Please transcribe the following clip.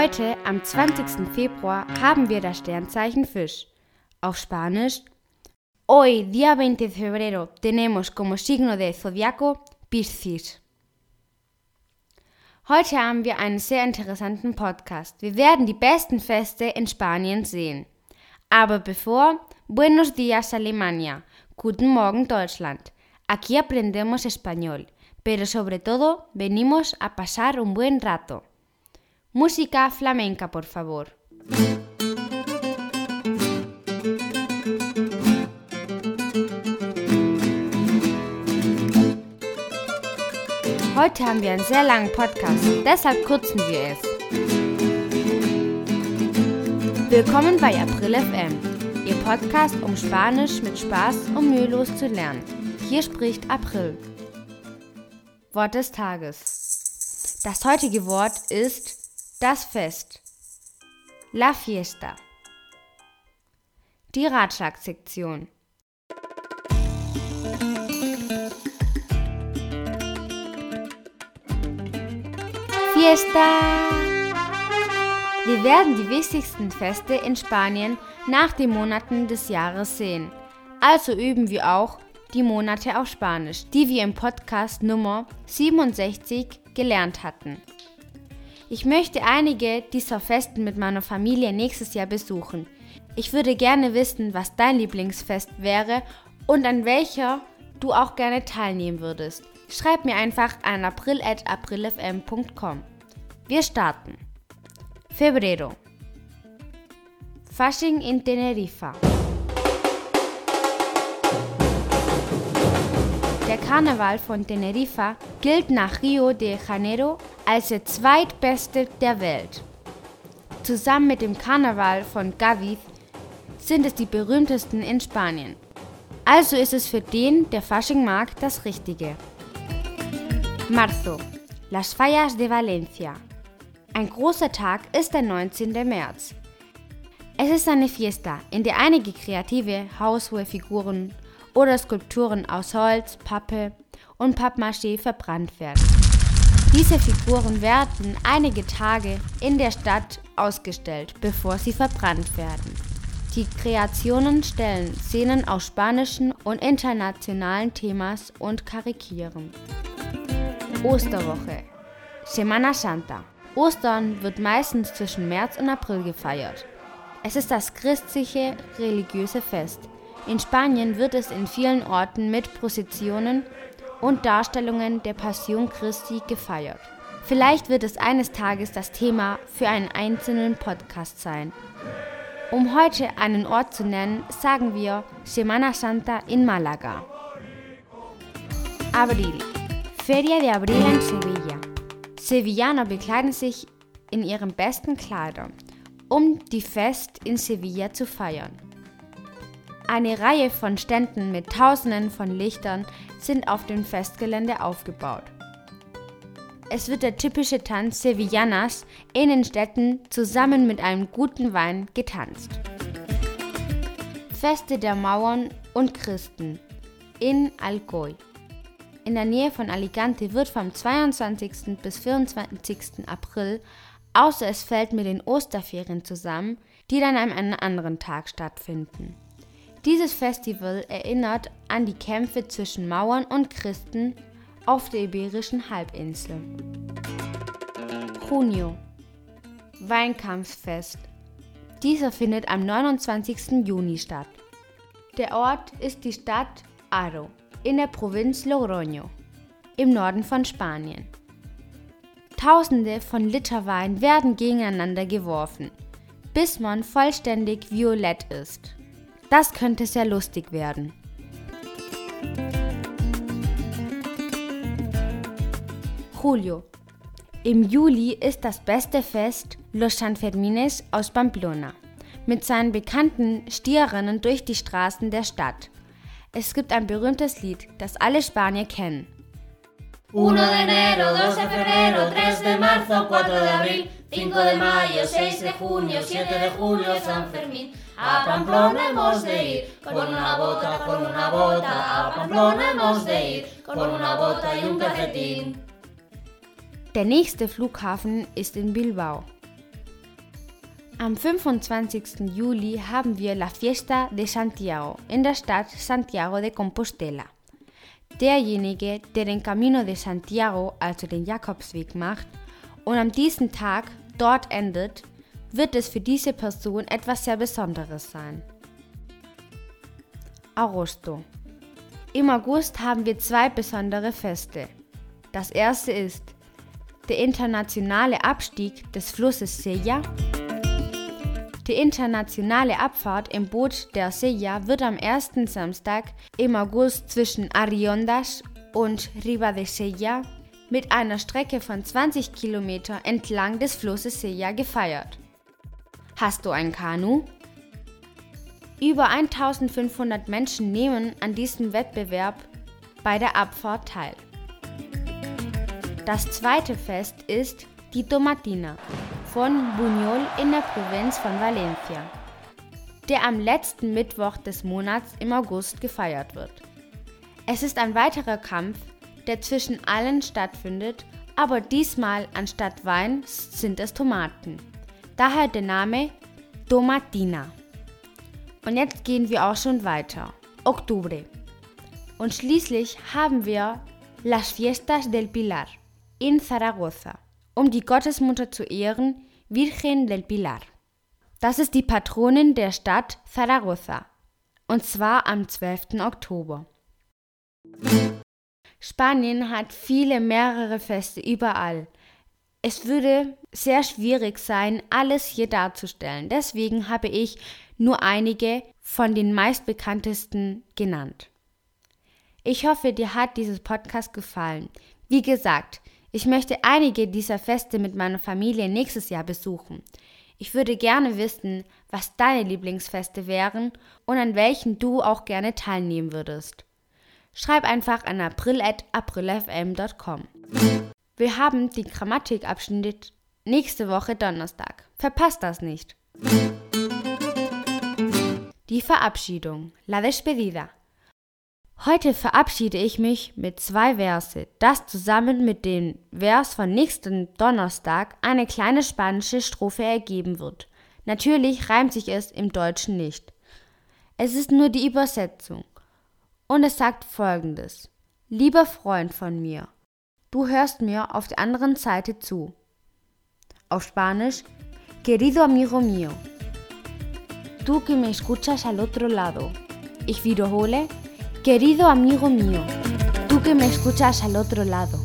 Heute, am 20. Februar, haben wir das Sternzeichen Fisch. Auf Spanisch. Hoy, día 20 de febrero, tenemos como signo de zodiaco Piscis. Heute haben wir einen sehr interessanten Podcast. Wir werden die besten Feste in Spanien sehen. Aber bevor, Buenos días Alemania, Guten Morgen Deutschland. Aquí aprendemos español, pero sobre todo venimos a pasar un buen rato. Música flamenca, por favor. Heute haben wir einen sehr langen Podcast, deshalb kürzen wir es. Willkommen bei April FM, Ihr Podcast, um Spanisch mit Spaß und mühelos zu lernen. Hier spricht April. Wort des Tages. Das heutige Wort ist das Fest. La Fiesta. Die Ratschlagsektion. Fiesta! Wir werden die wichtigsten Feste in Spanien nach den Monaten des Jahres sehen. Also üben wir auch die Monate auf Spanisch, die wir im Podcast Nummer 67 gelernt hatten. Ich möchte einige dieser Festen mit meiner Familie nächstes Jahr besuchen. Ich würde gerne wissen, was dein Lieblingsfest wäre und an welcher du auch gerne teilnehmen würdest. Schreib mir einfach an april.aprilfm.com. Wir starten. Febrero. Fasching in Teneriffa. Der Karneval von Teneriffa gilt nach Rio de Janeiro als der zweitbeste der Welt. Zusammen mit dem Karneval von Gaviz sind es die berühmtesten in Spanien. Also ist es für den, der Fasching mag, das Richtige. Marzo. Las Fallas de Valencia. Ein großer Tag ist der 19. März. Es ist eine Fiesta, in der einige kreative Haushohe-Figuren oder Skulpturen aus Holz, Pappe und Pappmaché verbrannt werden. Diese Figuren werden einige Tage in der Stadt ausgestellt, bevor sie verbrannt werden. Die Kreationen stellen Szenen aus spanischen und internationalen Themas und karikieren. Osterwoche Semana Santa Ostern wird meistens zwischen März und April gefeiert. Es ist das christliche religiöse Fest. In Spanien wird es in vielen Orten mit Prozessionen und Darstellungen der Passion Christi gefeiert. Vielleicht wird es eines Tages das Thema für einen einzelnen Podcast sein. Um heute einen Ort zu nennen, sagen wir Semana Santa in Málaga. Abril. Feria de Abril en Sevilla. Sevillaner bekleiden sich in ihren besten Kleidern, um die Fest in Sevilla zu feiern. Eine Reihe von Ständen mit Tausenden von Lichtern sind auf dem Festgelände aufgebaut. Es wird der typische Tanz Sevillanas in den Städten zusammen mit einem guten Wein getanzt. Feste der Mauern und Christen in Alcoy. In der Nähe von Alicante wird vom 22. bis 24. April, außer es fällt mit den Osterferien zusammen, die dann an einem anderen Tag stattfinden. Dieses Festival erinnert an die Kämpfe zwischen Mauern und Christen auf der Iberischen Halbinsel. Junio Weinkampfsfest. Dieser findet am 29. Juni statt. Der Ort ist die Stadt Aro in der Provinz Logroño im Norden von Spanien. Tausende von Liter Wein werden gegeneinander geworfen, bis man vollständig violett ist. Das könnte sehr lustig werden. Julio. Im Juli ist das beste Fest Los Sanfermines aus Pamplona mit seinen bekannten Stierrennen durch die Straßen der Stadt. Es gibt ein berühmtes Lied, das alle Spanier kennen. 1 de enero, 2 de febrero, 3 de marzo, 4 de abril, 5 de mayo, 6 de junio, 7 de julio, San Fermín. A Pamplona hemos de ir, con una bota, con una bota. A Pamplona hemos de ir, con una bota y un calcetín. Der nächste Flughafen ist in Bilbao. Am 25. Juli haben wir La Fiesta de Santiago in der Stadt Santiago de Compostela. Derjenige, der den Camino de Santiago, also den Jakobsweg, macht und an diesem Tag dort endet, wird es für diese Person etwas sehr Besonderes sein. Agosto. Im August haben wir zwei besondere Feste. Das erste ist der internationale Abstieg des Flusses Sella. Die internationale Abfahrt im Boot der Sella wird am ersten Samstag im August zwischen Ariondas und Riva de Sella mit einer Strecke von 20 Kilometer entlang des Flusses Sella gefeiert. Hast du ein Kanu? Über 1500 Menschen nehmen an diesem Wettbewerb bei der Abfahrt teil. Das zweite Fest ist die Tomatina von Buñol in der Provinz von Valencia, der am letzten Mittwoch des Monats im August gefeiert wird. Es ist ein weiterer Kampf, der zwischen allen stattfindet, aber diesmal anstatt Wein sind es Tomaten. Daher der Name Tomatina. Und jetzt gehen wir auch schon weiter. Oktober. Und schließlich haben wir Las Fiestas del Pilar in Zaragoza, um die Gottesmutter zu ehren, Virgen del Pilar. Das ist die Patronin der Stadt Zaragoza, und zwar am 12. Oktober. Spanien hat viele mehrere Feste überall. Es würde sehr schwierig sein, alles hier darzustellen. Deswegen habe ich nur einige von den meistbekanntesten genannt. Ich hoffe, dir hat dieses Podcast gefallen. Wie gesagt, ich möchte einige dieser Feste mit meiner Familie nächstes Jahr besuchen. Ich würde gerne wissen, was deine Lieblingsfeste wären und an welchen du auch gerne teilnehmen würdest. Schreib einfach an april.aprilfm.com. Wir haben den Grammatikabschnitt nächste Woche Donnerstag. Verpasst das nicht. Die Verabschiedung. La despedida. Heute verabschiede ich mich mit zwei Verse, das zusammen mit dem Vers von nächsten Donnerstag eine kleine spanische Strophe ergeben wird. Natürlich reimt sich es im Deutschen nicht. Es ist nur die Übersetzung. Und es sagt folgendes. Lieber Freund von mir, du hörst mir auf der anderen Seite zu. Auf Spanisch, querido amigo mío, tú que me escuchas al otro lado. Ich wiederhole, Querido amigo mío, tú que me escuchas al otro lado.